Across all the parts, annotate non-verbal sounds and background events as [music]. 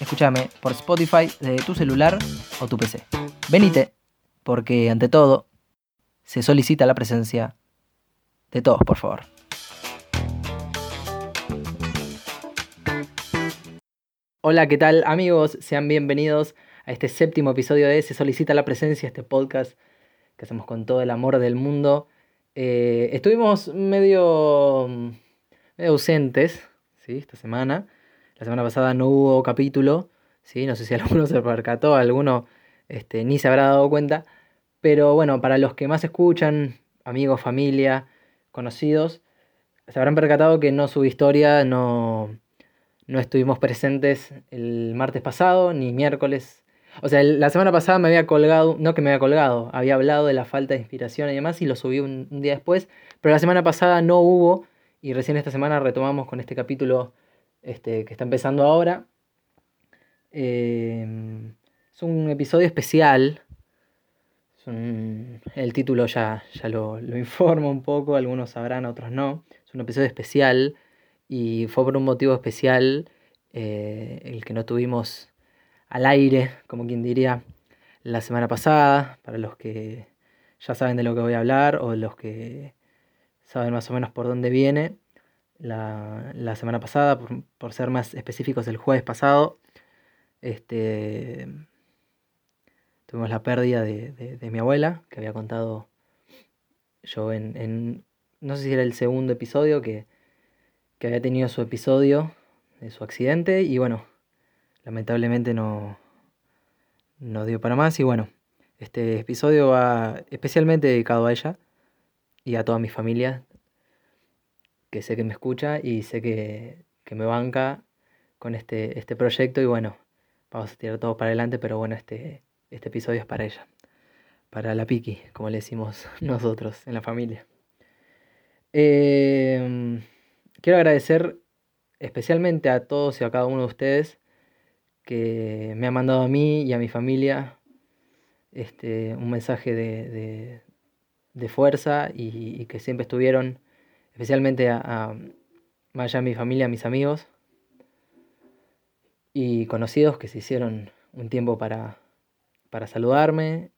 Escúchame por Spotify de tu celular o tu PC. Venite, porque ante todo se solicita la presencia de todos, por favor. Hola, ¿qué tal amigos? Sean bienvenidos a este séptimo episodio de Se solicita la presencia, este podcast que hacemos con todo el amor del mundo. Eh, estuvimos medio, medio ausentes ¿sí? esta semana. La semana pasada no hubo capítulo, ¿sí? no sé si [laughs] alguno se percató, alguno este, ni se habrá dado cuenta. Pero bueno, para los que más escuchan, amigos, familia, conocidos, se habrán percatado que no subí historia, no, no estuvimos presentes el martes pasado, ni miércoles. O sea, la semana pasada me había colgado, no que me había colgado, había hablado de la falta de inspiración y demás y lo subí un, día después, pero la semana pasada no hubo y recién esta semana retomamos con este capítulo este, que está empezando ahora. Em, es un episodio especial. el título ya, ya lo, lo informa un poco, algunos sabrán, otros no. Es un episodio especial y fue por un motivo especial eh, el que no tuvimos al aire, como quien diría, la semana pasada, para los que ya saben de lo que voy a hablar o los que saben más o menos por dónde viene. La, semana pasada, por, ser más específicos, el jueves pasado, este, tuvimos la pérdida de, mi abuela, que había contado yo en, en, no sé si era el segundo episodio, que que había tenido su episodio de su accidente y bueno, lamentablemente no, no dio para más y bueno, este episodio va especialmente dedicado a ella y a toda mi familia, que sé que me escucha y sé que, que me banca con este, este proyecto y bueno, vamos a tirar todo para adelante, pero bueno, este, este episodio es para ella, para la Piki, como le decimos [laughs] nosotros en la familia. Eh, quiero agradecer especialmente a todos y a cada uno de ustedes que me han mandado a mí y a mi familia este, un mensaje de, fuerza y, que siempre estuvieron, especialmente a, mi familia, a mis amigos y conocidos que se hicieron un tiempo para, para saludarme,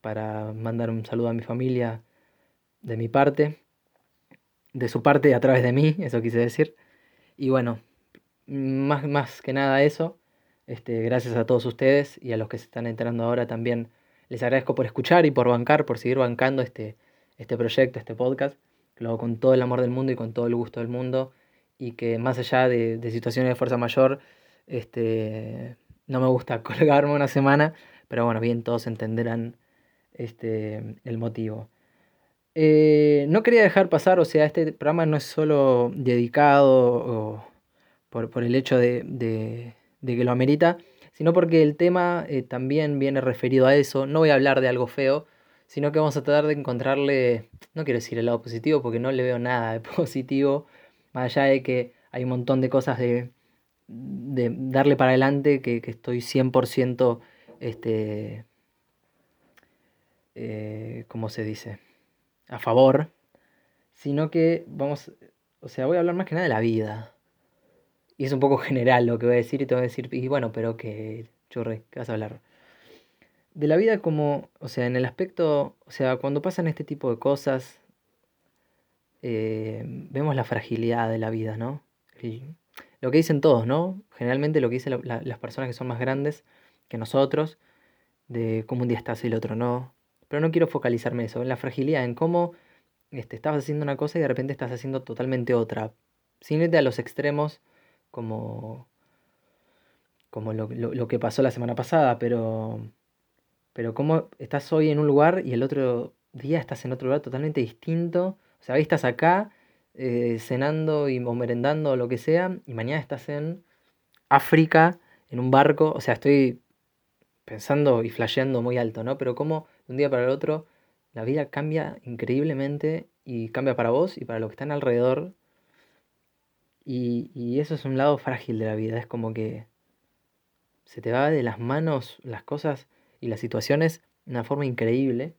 para mandar un saludo a mi familia de mi parte de su parte a través de mí, eso quise decir. Y bueno, más, más que nada eso, este, gracias a todos ustedes y a los que se están enterando ahora también les agradezco por escuchar y por bancar, por seguir bancando este, este proyecto, este podcast, lo hago con todo el amor del mundo y con todo el gusto del mundo y que más allá de, de situaciones de fuerza mayor, este, no me gusta [laughs] colgarme una semana, pero bueno, bien, todos entenderán este, el motivo. Eh, no quería dejar pasar, o sea, este programa no es solo dedicado por, el hecho de, que lo amerita, sino porque el tema eh, también viene referido a eso. No voy a hablar de algo feo, sino que vamos a tratar de encontrarle, no quiero decir el lado positivo, porque no le veo nada de [laughs] positivo, más allá de que hay un montón de cosas de, darle para adelante que, estoy 100% este, eh, ¿cómo se dice? a favor, sino que vamos, o sea, voy a hablar más que nada de la vida. Y es un poco [laughs] general lo que voy a decir y te voy a decir, y bueno, pero que, churre, ¿qué vas a hablar? De la vida como, o sea, en el aspecto, o sea, cuando pasan este tipo de cosas, eh, vemos la fragilidad de la vida, ¿no? lo que dicen todos, ¿no? Generalmente lo que dicen las personas que son más grandes que nosotros, de cómo un día estás y el otro no, pero no quiero focalizarme en eso, en la fragilidad, en cómo este, estabas haciendo una cosa y de repente estás haciendo totalmente otra. Sin irte a los extremos como, como lo, que pasó la semana pasada, pero, pero cómo estás hoy en un lugar y el otro día estás en otro lugar totalmente distinto. O sea, hoy estás acá eh, cenando y, merendando o lo que sea, y mañana estás en África, en un barco. O sea, estoy pensando y flasheando muy alto, ¿no? Pero como de un día para el otro la vida cambia increíblemente y cambia para vos y para los que están alrededor. Y, y eso es un lado frágil de la vida, es como que se te va de las manos las cosas y las situaciones de una forma increíble.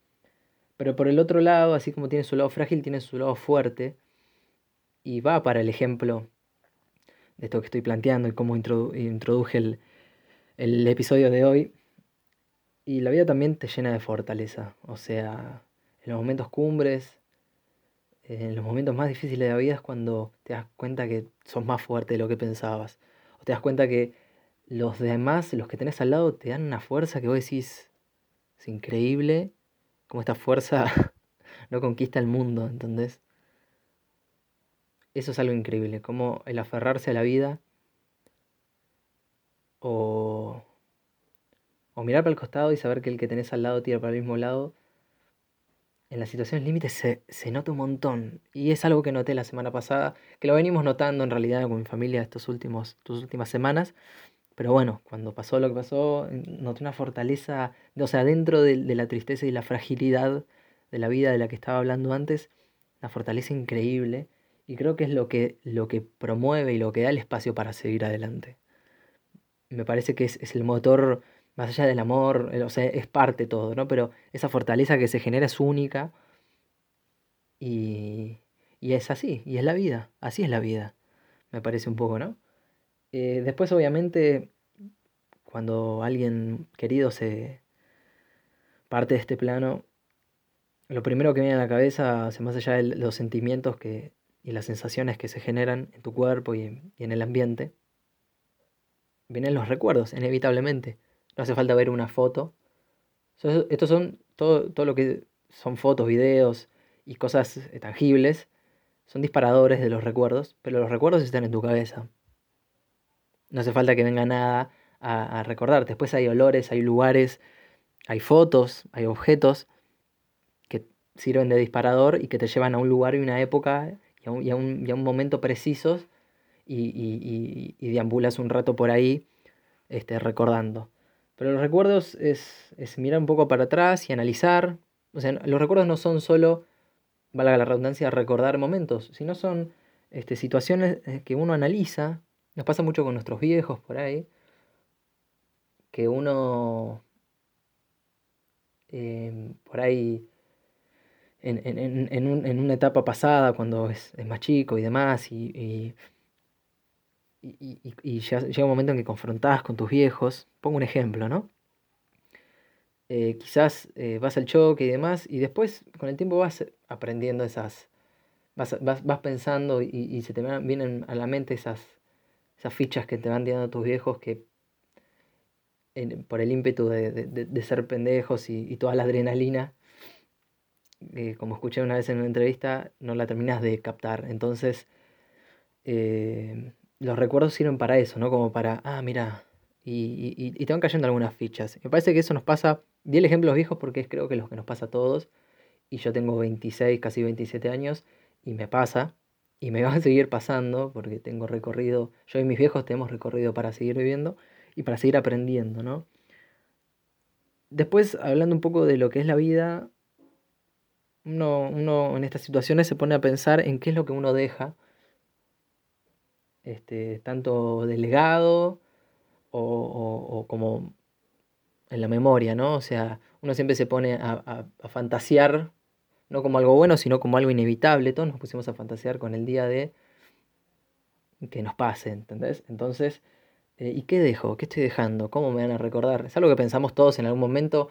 Pero por el otro lado, así como tiene su lado frágil, tiene su lado fuerte. Y va para el ejemplo de esto que estoy planteando y cómo introduje el, el episodio de hoy. Y la vida también te llena de fortaleza. O sea, en los momentos cumbres, en los momentos más difíciles de la vida es cuando te das cuenta que sos más fuerte de lo que pensabas. O te das cuenta que los demás, los que tenés al lado, te dan una fuerza que vos decís, es increíble cómo esta fuerza [laughs] no conquista el mundo, ¿entendés? Eso es algo increíble, como el aferrarse a la vida o, o mirar para el costado y saber que el que tenés al lado tira para el mismo lado. En las situaciones límites se, se nota un montón. Y es algo que noté la semana pasada, que lo venimos notando en realidad con mi familia estas últimas semanas. Pero bueno, cuando pasó lo que pasó, noté una fortaleza, o sea, dentro de, la tristeza y la fragilidad de la vida de la que estaba hablando antes, una fortaleza increíble. Y creo que es lo que, lo que promueve y lo que da el espacio para seguir adelante. Me parece que es, el motor, más allá del amor, o sea, es parte todo, ¿no? Pero esa fortaleza que se genera es única y, y es así, y es la vida, así es la vida, me parece un poco, ¿no? Eh, después, obviamente, cuando alguien querido se parte de este plano, lo primero que viene a la cabeza, más allá de los sentimientos que, y las sensaciones que se generan en tu cuerpo y, en el ambiente, vienen los recuerdos, inevitablemente. No hace falta ver una foto. Estos son todo, todo lo que son fotos, videos y cosas tangibles, son disparadores de los recuerdos, pero los recuerdos están en tu cabeza. No hace falta que venga nada a, recordar. Después hay olores, hay lugares, hay fotos, hay objetos que sirven de disparador y que te llevan a un lugar y una época y a un, momento precisos y, deambulas un rato por ahí este, recordando. Pero los recuerdos es, es, mirar un poco para atrás y analizar. O sea, los recuerdos no son solo, valga la redundancia, recordar momentos, sino son este, situaciones eh, que uno analiza nos pasa mucho con nuestros viejos por ahí, que uno em, por ahí en, una etapa pasada, cuando es, más chico y demás, y, y, llega un momento en que confrontás con tus viejos, pongo un ejemplo, ¿no? Eh, quizás eh, vas al choque y demás, y después con el tiempo vas aprendiendo esas, vas, vas pensando y, se te vienen a la mente esas, esas fichas que te van dando tus viejos que por el ímpetu de, ser pendejos y, toda la adrenalina, eh, como escuché una vez en una entrevista, no la terminas de captar. Entonces, eh, los recuerdos sirven para eso, ¿no? Como para, ah, mira, y, y, te van cayendo algunas fichas. Me parece que eso nos pasa, di el ejemplo los viejos porque es creo que lo que nos pasa a todos, y yo tengo 26, casi 27 años, y me pasa, y me [laughs] va a seguir pasando porque tengo recorrido, yo y mis viejos tenemos recorrido para seguir viviendo y para seguir aprendiendo, ¿no? Después, hablando un poco de lo que es la vida, uno, uno en estas situaciones se pone a pensar en qué es lo que uno deja, este, tanto delegado o, como en la memoria, ¿no? O sea, uno siempre se pone a, a fantasear no como algo bueno, sino como algo inevitable. Todos nos pusimos a fantasear con el día de que nos pase, ¿entendés? Entonces, eh, ¿y qué dejo? ¿Qué estoy dejando? ¿Cómo me van a recordar? Es algo que pensamos todos en algún momento,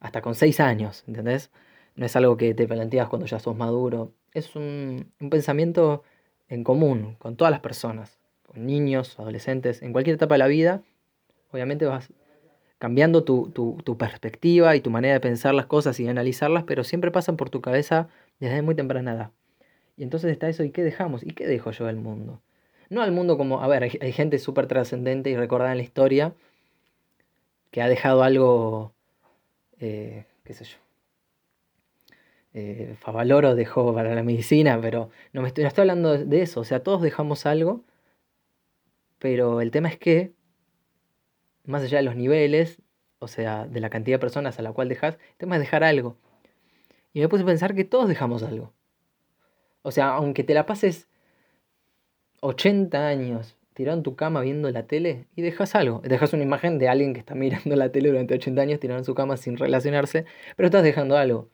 hasta con seis años, ¿entendés? No es algo que te planteas cuando ya sos maduro. Es un, un pensamiento en común con todas las personas, con niños, adolescentes, en cualquier etapa de la vida. Obviamente vas, cambiando tu, perspectiva y tu manera de pensar las cosas y de analizarlas, pero siempre pasan por tu cabeza desde muy temprana edad. Y entonces está eso, ¿y qué dejamos? ¿Y qué dejo yo del mundo? No al mundo como, a ver, hay, gente súper trascendente y recordada en la historia que ha dejado algo, eh, qué sé yo. Eh, Favaloro dejó para la medicina, pero no me estoy, no estoy hablando de eso, o sea, todos dejamos algo, pero el tema es que más allá de los niveles, o sea, de la cantidad de personas a la cual dejas, el tema es dejar algo. Y me puse a pensar que todos dejamos algo. O sea, aunque te la pases 80 años tirado en tu cama viendo la tele y dejas algo. Dejas una imagen de alguien que está mirando la tele durante 80 años tirado en su cama sin relacionarse, pero estás dejando algo.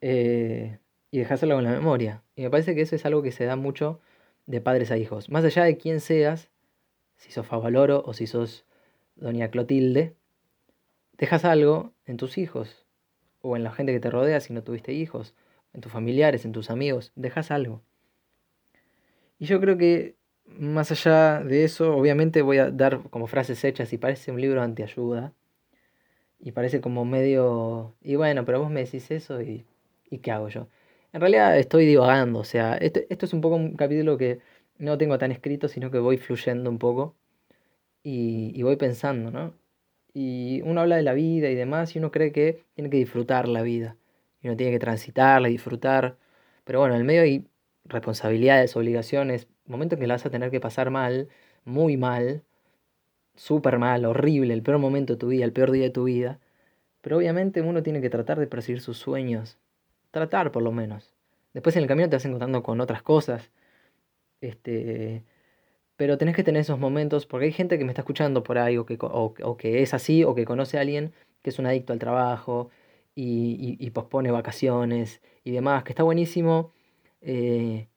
Eh, y dejas algo en la memoria. Y me parece que eso es algo que se da mucho de padres a hijos. Más allá de quién seas, si sos Favaloro o si sos Doña Clotilde, dejas algo en tus hijos o en la gente que te rodea si no tuviste hijos, en tus familiares, en tus amigos, dejas algo. Y yo creo que más allá de eso, obviamente voy a dar como frases hechas y parece un libro antiayuda. Y parece como medio... Y bueno, pero vos me decís eso y, y ¿qué hago yo? En realidad estoy divagando, o sea, esto, esto es un poco un capítulo que no tengo tan escrito, sino que voy fluyendo un poco y, y voy pensando, ¿no? Y uno habla de la vida y demás y uno cree que tiene que disfrutar la vida. Y uno tiene que transitarla y disfrutar. Pero bueno, en el medio hay responsabilidades, obligaciones, momentos que la vas a tener que pasar mal, muy mal, súper mal, horrible, el peor momento de tu vida, el peor día de tu vida. Pero obviamente uno tiene que tratar de perseguir sus sueños. Tratar por lo menos. Después en el camino te vas encontrando con otras cosas. Este, pero tenés que tener esos momentos, porque hay gente que me está escuchando por ahí, o que, o, que es así, o que conoce a alguien que es un adicto al trabajo y, y, pospone vacaciones y demás, que está buenísimo. Eh,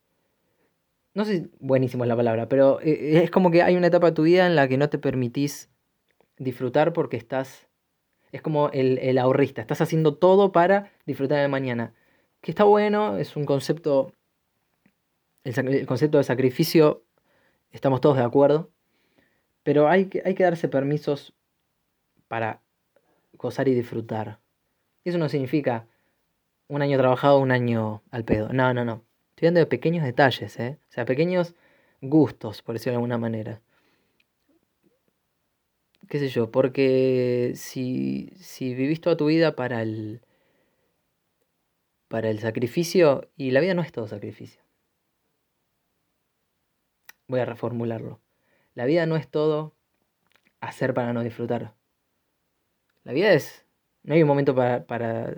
no sé si buenísimo es la palabra, pero eh, es como que hay una etapa de tu vida en la que no te permitís disfrutar porque estás, es como el, ahorrista, estás haciendo todo para disfrutar de mañana. Que está bueno, es un concepto, el, concepto de sacrificio, estamos todos de acuerdo, pero hay que, hay que darse permisos para gozar y disfrutar. Eso no significa un año trabajado, un año al pedo. No, no, no. Estoy hablando de pequeños detalles, ¿eh? O sea, pequeños gustos, por decirlo de alguna manera. ¿Qué sé yo? Porque si, si vivís toda tu vida para el, para el sacrificio, y la vida no es todo sacrificio. Voy a reformularlo. La vida no es todo hacer para no disfrutar. La vida es... No hay un momento para... para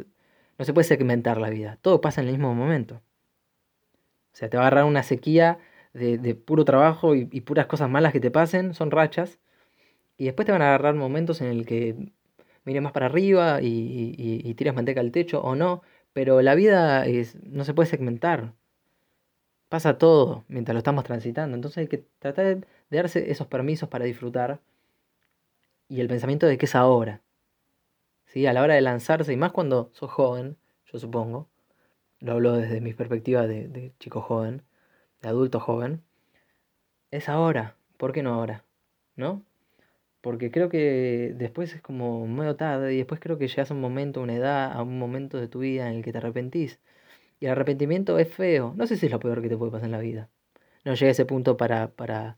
no se puede segmentar la vida. Todo pasa en el mismo momento. O sea, te va a agarrar una sequía de, puro trabajo y, puras cosas malas que te pasen, son rachas. Y después te van a agarrar momentos en el que mires más para arriba y, y, tiras manteca al techo o no. Pero la vida es, no se puede segmentar. Pasa todo mientras lo estamos transitando. Entonces hay que tratar de, darse esos permisos para disfrutar. Y el pensamiento de que es ahora. ¿Sí? A la hora de lanzarse, y más cuando sos joven, yo supongo, lo hablo desde mi perspectiva de, chico joven, de adulto joven, es ahora. ¿Por qué no ahora? ¿No? Porque creo que después es como medio tarde y después creo que llegas a un momento, una edad, a un momento de tu vida en el que te arrepentís. Y el arrepentimiento es feo. No sé si es lo peor que te puede pasar en la vida. No llegué a ese punto para, para,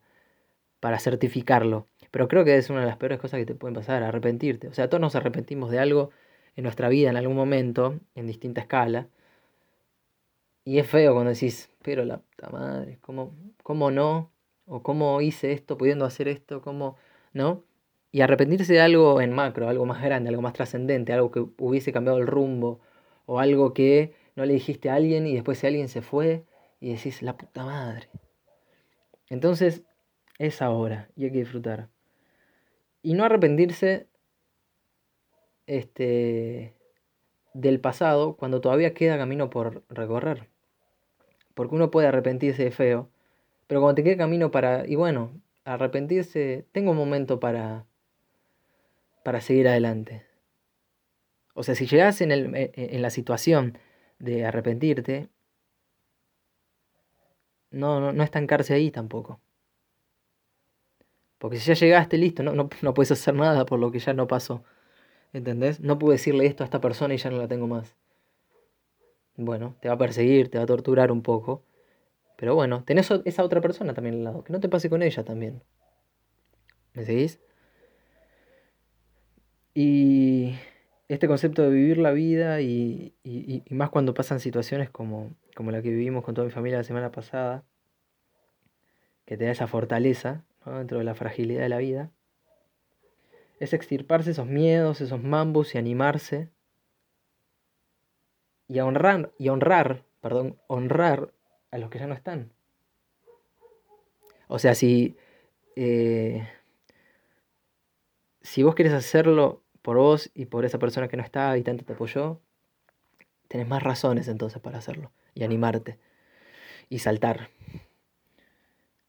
para certificarlo. Pero creo que es una de las peores cosas que te pueden pasar, arrepentirte. O sea, todos nos arrepentimos de algo en nuestra vida en algún momento, en distinta escala. Y es feo cuando decís, pero la puta madre, ¿cómo, ¿cómo no? O cómo hice esto pudiendo hacer esto, ¿cómo no? Y arrepentirse de algo en macro, algo más grande, algo más trascendente, algo que hubiese cambiado el rumbo, o algo que no le dijiste a alguien y después ese alguien se fue y decís, la puta madre. Entonces, es ahora y hay que disfrutar. Y no arrepentirse este, del pasado cuando todavía queda camino por recorrer. Porque uno puede arrepentirse de feo, pero cuando te queda camino para, y bueno, arrepentirse, tengo un momento para, para seguir adelante. O sea, si llegas en, el, en la situación de arrepentirte, no, no, no estancarse ahí tampoco. Porque si ya llegaste, listo, no, no, no puedes hacer nada por lo que ya no pasó. ¿Entendés? No puedo decirle esto a esta persona y ya no la tengo más bueno, te va a perseguir, te va a torturar un poco. Pero bueno, tenés esa otra persona también al lado, que no te pase con ella también. ¿Me seguís? Y este concepto de vivir la vida y, más cuando pasan situaciones como, como la que vivimos con toda mi familia la semana pasada, que te da esa fortaleza dentro de la fragilidad de la vida, es extirparse esos miedos, esos mambos y animarse y a honrar, y honrar, perdón, honrar a los que ya no están. O sea, si, eh, si vos querés hacerlo por vos y por esa persona que no está y tanto te apoyó, tenés más razones entonces para hacerlo y animarte y saltar.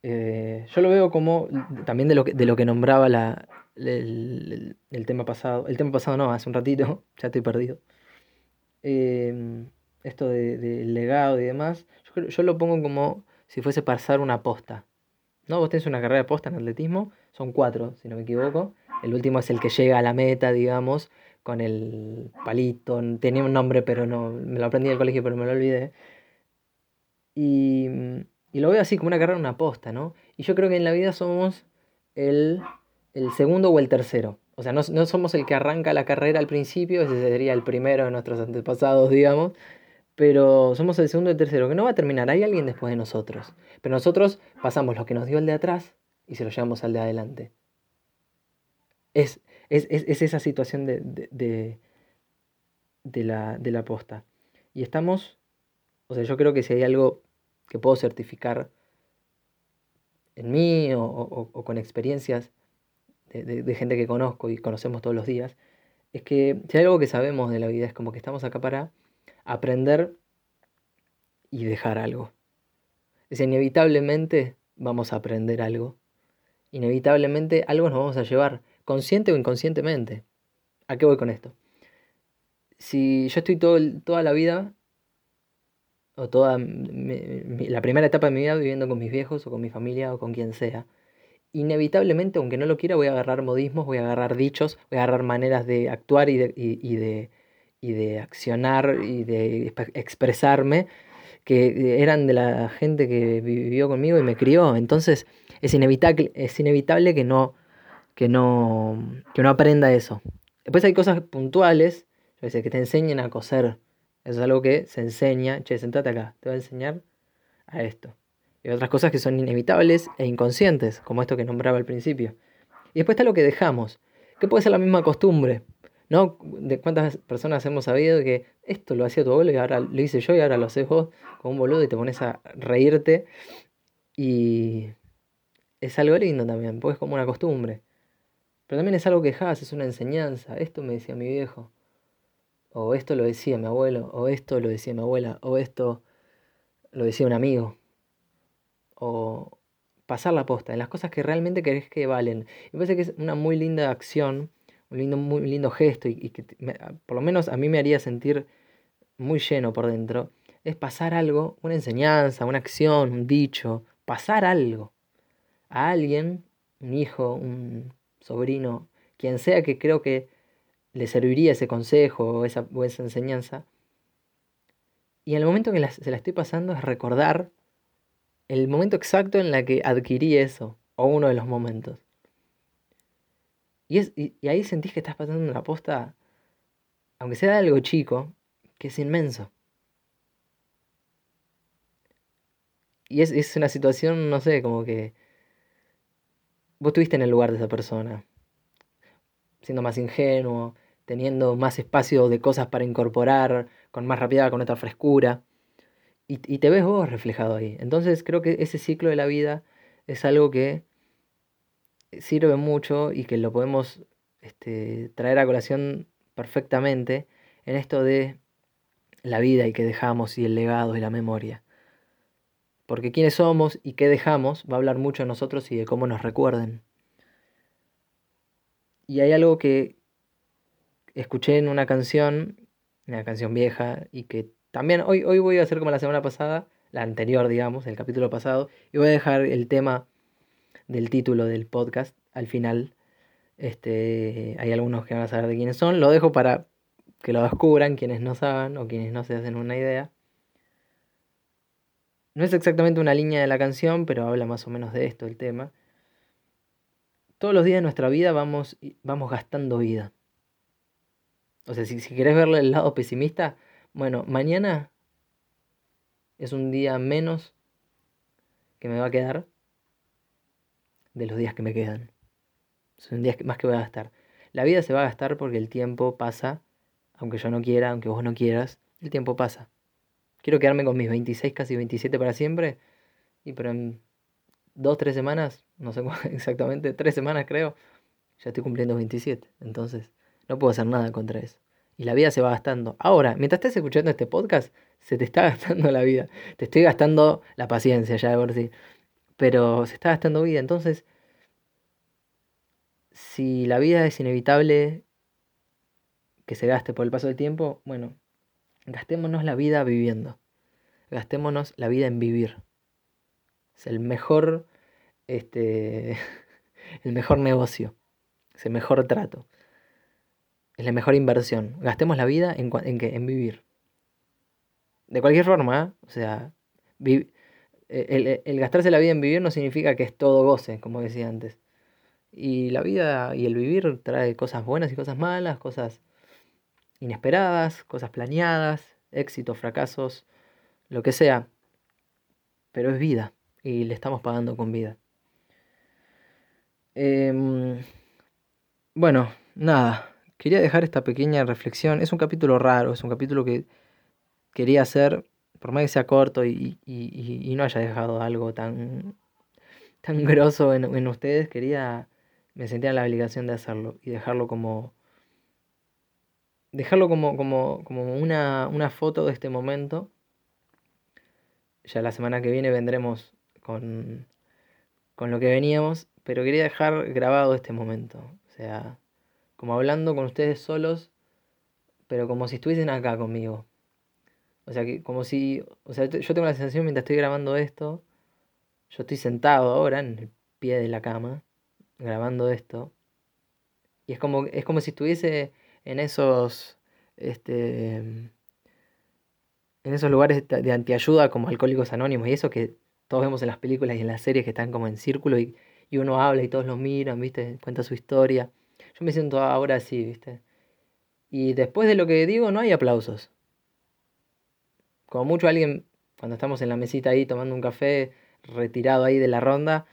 Eh, yo lo veo como también de lo que, de lo que nombraba la, el, tema pasado. El tema pasado no, hace un ratito, [laughs] ya estoy perdido. Em, esto del de legado y demás, yo, yo, lo pongo como si fuese pasar una posta. ¿No? Vos tenés una carrera de posta en atletismo, son cuatro, si no me equivoco. El último es el que llega a la meta, digamos, con el palito. Tenía un nombre, pero no, me lo aprendí en el colegio, pero me lo olvidé. Y, lo veo así, como una carrera, una posta, ¿no? Y yo creo que en la vida somos el, el segundo o el tercero. O sea, no, somos el que arranca la carrera al principio, ese sería el primero de nuestros antepasados, digamos, pero somos el segundo y el tercero, que no va a terminar, hay alguien después de nosotros. Pero nosotros pasamos lo que nos dio el de atrás y se lo llevamos al de adelante. Es, es, esa situación de, de, de, la, de la posta. Y estamos, o sea, yo creo que si hay algo que puedo certificar en mí o con experiencias, de, gente que conozco y conocemos todos los días, es que si hay algo que sabemos de la vida es como que estamos acá para aprender y dejar algo. Es inevitablemente vamos a aprender algo. Inevitablemente algo nos vamos a llevar, consciente o inconscientemente. ¿A qué voy con esto? Si yo estoy todo, toda la vida, o toda la primera etapa de mi vida viviendo con mis viejos o con mi familia o con quien sea, inevitablemente, aunque no lo quiera, voy a agarrar modismos, voy a agarrar dichos, voy a agarrar maneras de actuar y de, y, de, y de accionar y de expresarme que eran de la gente que vivió conmigo y me crió. Entonces es inevitable, es inevitable que no, que no, que no aprenda eso. Después hay cosas puntuales, yo sé, que te enseñen a coser. Eso es algo que se enseña. Che, sentate acá, te voy a enseñar a esto y otras cosas que son inevitables e inconscientes, como esto que nombraba al principio. Y después está lo que dejamos, que puede ser la misma costumbre, ¿no? De cuántas personas hemos sabido que esto lo hacía tu abuelo y ahora lo hice yo y ahora lo haces vos como un boludo y te pones a reírte. Y es algo lindo también, porque es como una costumbre. Pero también es algo que dejas, es una enseñanza. Esto me decía mi viejo. O esto lo decía mi abuelo. O esto lo decía mi abuela. O esto lo decía un amigo o pasar la posta en las cosas que realmente crees que valen. Me parece que es una muy linda acción, un lindo, muy lindo gesto y, que por lo menos a mí me haría sentir muy lleno por dentro. Es pasar algo, una enseñanza, una acción, un dicho, pasar algo a alguien, un hijo, un sobrino, quien sea que creo que le serviría ese consejo o esa, esa enseñanza. Y en el momento que se la estoy pasando es recordar el momento exacto en la que adquirí eso, o uno de los momentos. Y, es, y, ahí sentís que estás pasando una posta, aunque sea algo chico, que es inmenso. Y es, es una situación, no sé, como que vos estuviste en el lugar de esa persona, siendo más ingenuo, teniendo más espacio de cosas para incorporar, con más rapidez, con otra frescura y, te ves vos reflejado ahí. Entonces creo que ese ciclo de la vida es algo que sirve mucho y que lo podemos este, traer a colación perfectamente en esto de la vida y que dejamos y el legado y la memoria. Porque quiénes somos y qué dejamos va a hablar mucho de nosotros y de cómo nos recuerden. Y hay algo que escuché en una canción, una canción vieja, y que también hoy, hoy voy a hacer como la semana pasada, la anterior, digamos, el capítulo pasado, y voy a dejar el tema del título del podcast al final. Este, hay algunos que van a saber de quiénes son. Lo dejo para que lo descubran quienes no saben o quienes no se hacen una idea. No es exactamente una línea de la canción, pero habla más o menos de esto, el tema. Todos los días de nuestra vida vamos, vamos gastando vida. O sea, si, si querés verle el lado pesimista, bueno, mañana es un día menos que me va a quedar de los días que me quedan. Es un día más que voy a gastar. La vida se va a gastar porque el tiempo pasa, aunque yo no quiera, aunque vos no quieras, el tiempo pasa. Quiero quedarme con mis 26, casi 27 para siempre, y pero en dos, tres semanas, no sé [laughs] exactamente, tres semanas creo, ya estoy cumpliendo 27. Entonces, no puedo hacer nada contra eso. Y la vida se va gastando. Ahora, mientras estés escuchando este podcast, se te está [laughs] gastando la vida. Te estoy gastando la paciencia ya de por sí. Pero se está gastando vida. Entonces, si la vida es inevitable que se gaste por el paso del tiempo, bueno, gastémonos la vida viviendo. Gastémonos la vida en vivir. Es el mejor, este, [laughs] el mejor negocio. Es el mejor trato. Es la mejor inversión. Gastemos la vida en, en, en vivir. De cualquier forma, ¿eh? o sea, el, el, gastarse la vida en vivir no significa que es todo goce, como decía antes. Y la vida y el vivir trae cosas buenas y cosas malas, cosas inesperadas, cosas planeadas, éxitos, fracasos, lo que sea. Pero es vida y le estamos pagando con vida. Em, bueno, nada, quería dejar esta pequeña reflexión. Es un capítulo raro, es un capítulo que quería hacer, por más que sea corto y, y, no haya dejado algo tan, tan [laughs] grosso en, en, ustedes, quería, me sentía en la obligación de hacerlo y dejarlo como, dejarlo como, como, como una, una foto de este momento. Ya la semana que viene vendremos con, con lo que veníamos, pero quería dejar grabado este momento. O sea, como hablando con ustedes solos, pero como si estuviesen acá conmigo. O sea, que como si, o sea, yo tengo la sensación mientras estoy grabando esto, yo estoy sentado ahora en el pie de la cama, grabando esto, y es como, es como si estuviese en esos, este, en esos lugares de antiayuda como Alcohólicos Anónimos y eso que todos vemos en las películas y en las series que están como en círculo y, y uno habla y todos los miran, ¿viste? Cuenta su historia. Yo me siento ahora así, ¿viste? Y después de lo que digo no hay aplausos. Como mucho alguien, cuando estamos en la mesita ahí tomando un café, retirado ahí de la ronda,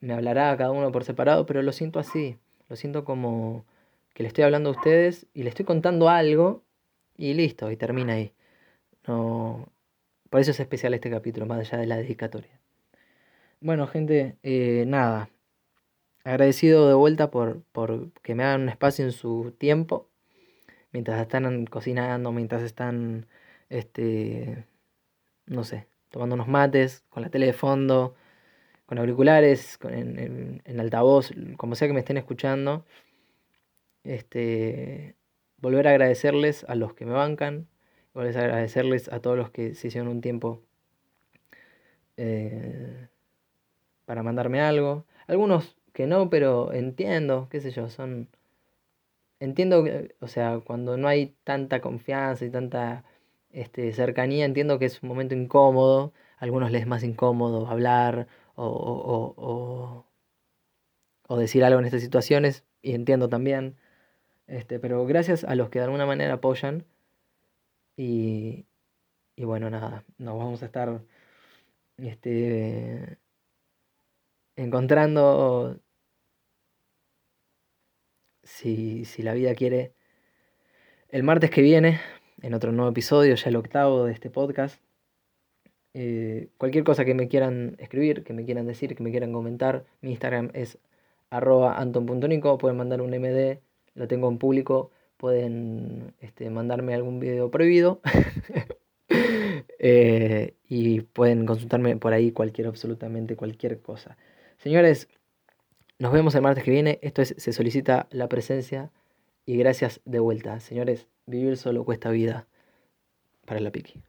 me hablará cada uno por separado, pero lo siento así. Lo siento como que le estoy hablando a ustedes y le estoy contando algo y listo, y termina ahí. No, por eso es especial este capítulo, más allá de la dedicatoria. Bueno, gente, eh, nada. Agradecido de vuelta por, por que me hagan un espacio en su tiempo, mientras están cocinando, mientras están este, no sé, tomando unos mates, con la tele de fondo, con auriculares, con, en, altavoz, como sea que me estén escuchando. Este, volver a agradecerles a los que me bancan, volver a agradecerles a todos los que se hicieron un tiempo eh, para mandarme algo. Algunos que no, pero entiendo, qué sé yo, son... Entiendo, o sea, cuando no hay tanta confianza y tanta este, cercanía, entiendo que es un momento incómodo, a algunos les es más incómodo hablar o, o, o, decir algo en estas situaciones, y entiendo también, este, pero gracias a los que de alguna manera apoyan, y, y bueno, nada, nos vamos a estar este, encontrando, si, si la vida quiere, el martes que viene en otro nuevo episodio, ya el octavo de este podcast. Eh, cualquier cosa que me quieran escribir, que me quieran decir, que me quieran comentar, mi Instagram es arroba anton.nico, pueden mandar un MD, lo tengo en público, pueden este, mandarme algún video prohibido [laughs] eh, y pueden consultarme por ahí cualquier, absolutamente cualquier cosa. Señores, nos vemos el martes que viene, esto es, se solicita la presencia y gracias de vuelta. Señores, Vivir solo cuesta vida para la piqui.